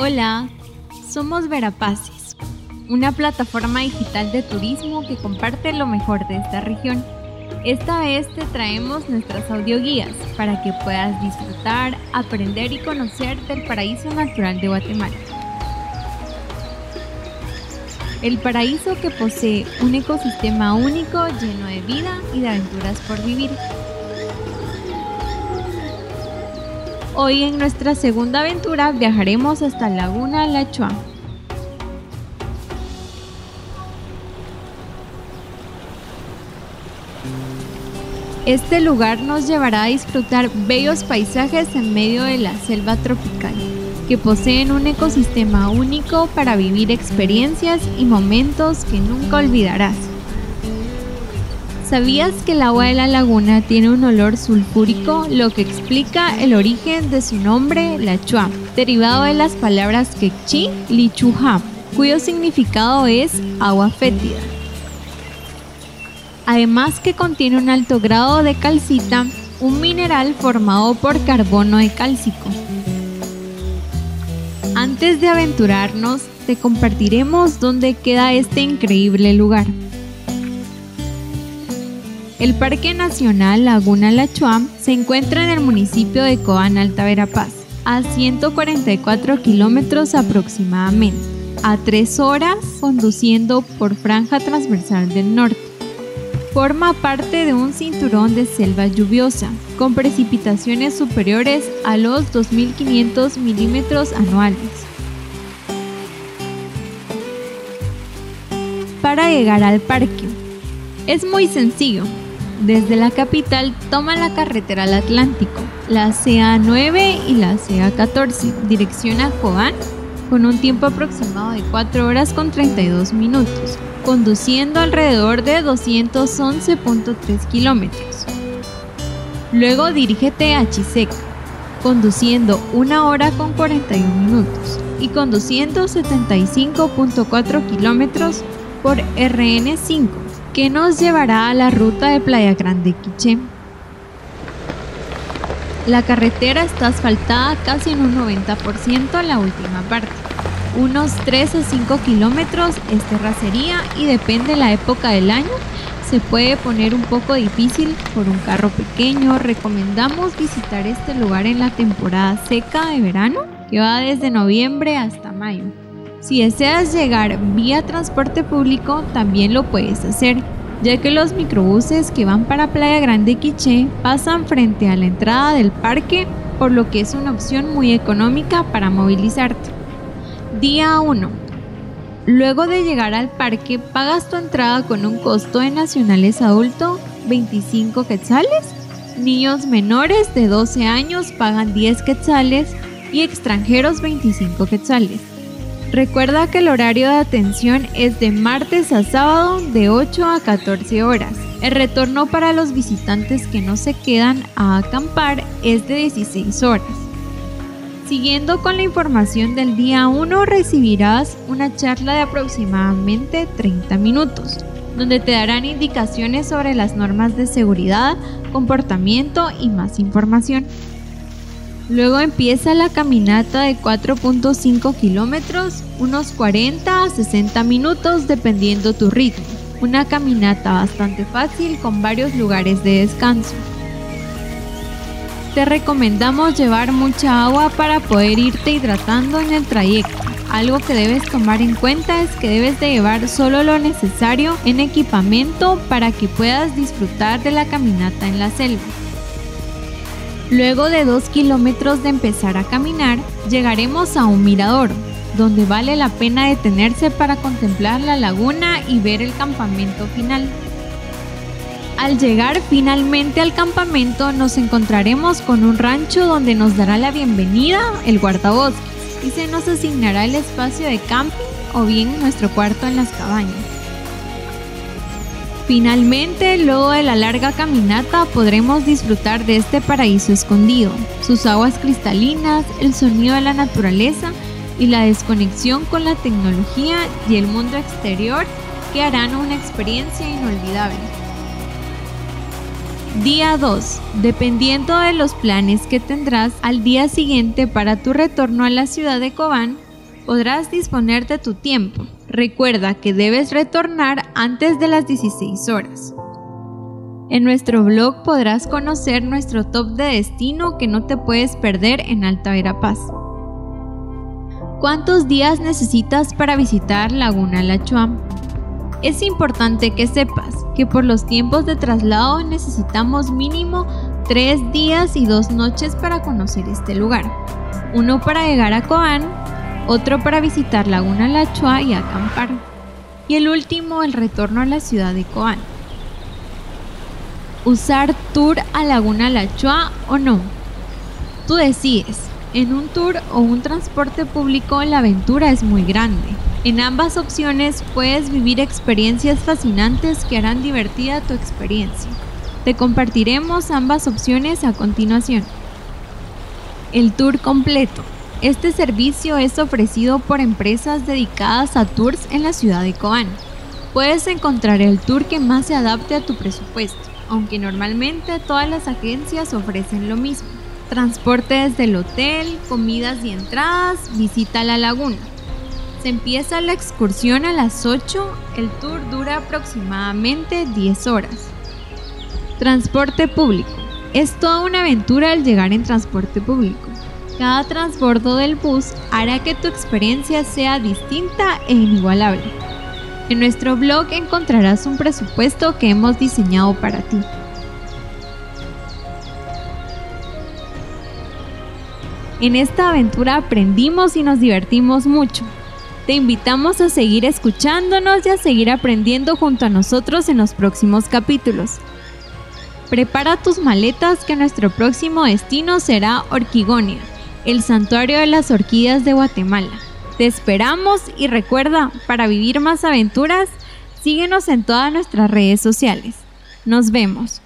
Hola, somos Verapaces, una plataforma digital de turismo que comparte lo mejor de esta región. Esta vez te traemos nuestras audioguías para que puedas disfrutar, aprender y conocer del paraíso natural de Guatemala. El paraíso que posee un ecosistema único lleno de vida y de aventuras por vivir. Hoy en nuestra segunda aventura viajaremos hasta Laguna La Chua. Este lugar nos llevará a disfrutar bellos paisajes en medio de la selva tropical, que poseen un ecosistema único para vivir experiencias y momentos que nunca olvidarás. ¿Sabías que el agua de la laguna tiene un olor sulfúrico, lo que explica el origen de su nombre, la chua, derivado de las palabras quechí, lichuja, cuyo significado es agua fétida? Además que contiene un alto grado de calcita, un mineral formado por carbono de cálcico. Antes de aventurarnos, te compartiremos dónde queda este increíble lugar. El Parque Nacional Laguna La Chuam se encuentra en el municipio de Coan Alta Verapaz, a 144 kilómetros aproximadamente, a 3 horas conduciendo por franja transversal del norte. Forma parte de un cinturón de selva lluviosa, con precipitaciones superiores a los 2.500 milímetros anuales. Para llegar al parque, es muy sencillo, desde la capital toma la carretera al Atlántico, la CA9 y la CA14, dirección a Cobán, con un tiempo aproximado de 4 horas con 32 minutos, conduciendo alrededor de 211.3 kilómetros. Luego dirígete a Chiseca, conduciendo 1 hora con 41 minutos y conduciendo 75.4 kilómetros por RN5 que nos llevará a la ruta de Playa Grande Quiché. La carretera está asfaltada casi en un 90% en la última parte. Unos 3 a 5 kilómetros es terracería y depende de la época del año. Se puede poner un poco difícil por un carro pequeño. Recomendamos visitar este lugar en la temporada seca de verano, que va desde noviembre hasta mayo. Si deseas llegar vía transporte público, también lo puedes hacer, ya que los microbuses que van para Playa Grande Quiché pasan frente a la entrada del parque, por lo que es una opción muy económica para movilizarte. Día 1. Luego de llegar al parque, pagas tu entrada con un costo de nacionales adulto 25 quetzales, niños menores de 12 años pagan 10 quetzales y extranjeros 25 quetzales. Recuerda que el horario de atención es de martes a sábado de 8 a 14 horas. El retorno para los visitantes que no se quedan a acampar es de 16 horas. Siguiendo con la información del día 1 recibirás una charla de aproximadamente 30 minutos, donde te darán indicaciones sobre las normas de seguridad, comportamiento y más información. Luego empieza la caminata de 4.5 kilómetros, unos 40 a 60 minutos dependiendo tu ritmo. Una caminata bastante fácil con varios lugares de descanso. Te recomendamos llevar mucha agua para poder irte hidratando en el trayecto. Algo que debes tomar en cuenta es que debes de llevar solo lo necesario en equipamiento para que puedas disfrutar de la caminata en la selva. Luego de dos kilómetros de empezar a caminar, llegaremos a un mirador, donde vale la pena detenerse para contemplar la laguna y ver el campamento final. Al llegar finalmente al campamento nos encontraremos con un rancho donde nos dará la bienvenida el guardabosques y se nos asignará el espacio de camping o bien nuestro cuarto en las cabañas. Finalmente, luego de la larga caminata, podremos disfrutar de este paraíso escondido, sus aguas cristalinas, el sonido de la naturaleza y la desconexión con la tecnología y el mundo exterior que harán una experiencia inolvidable. Día 2. Dependiendo de los planes que tendrás al día siguiente para tu retorno a la ciudad de Cobán, podrás disponer de tu tiempo. Recuerda que debes retornar antes de las 16 horas. En nuestro blog podrás conocer nuestro top de destino que no te puedes perder en Alta Verapaz. ¿Cuántos días necesitas para visitar Laguna La Es importante que sepas que por los tiempos de traslado necesitamos mínimo 3 días y 2 noches para conocer este lugar. Uno para llegar a Coán, otro para visitar Laguna La y acampar. Y el último el retorno a la ciudad de Coán usar tour a Laguna La Chua o no. Tú decides. En un tour o un transporte público la aventura es muy grande. En ambas opciones puedes vivir experiencias fascinantes que harán divertida tu experiencia. Te compartiremos ambas opciones a continuación. El tour completo. Este servicio es ofrecido por empresas dedicadas a tours en la ciudad de Coán. Puedes encontrar el tour que más se adapte a tu presupuesto aunque normalmente todas las agencias ofrecen lo mismo. Transporte desde el hotel, comidas y entradas, visita a la laguna. Se empieza la excursión a las 8, el tour dura aproximadamente 10 horas. Transporte público. Es toda una aventura al llegar en transporte público. Cada transbordo del bus hará que tu experiencia sea distinta e inigualable. En nuestro blog encontrarás un presupuesto que hemos diseñado para ti. En esta aventura aprendimos y nos divertimos mucho. Te invitamos a seguir escuchándonos y a seguir aprendiendo junto a nosotros en los próximos capítulos. Prepara tus maletas que nuestro próximo destino será Orquigonia, el santuario de las orquídeas de Guatemala. Te esperamos y recuerda, para vivir más aventuras, síguenos en todas nuestras redes sociales. Nos vemos.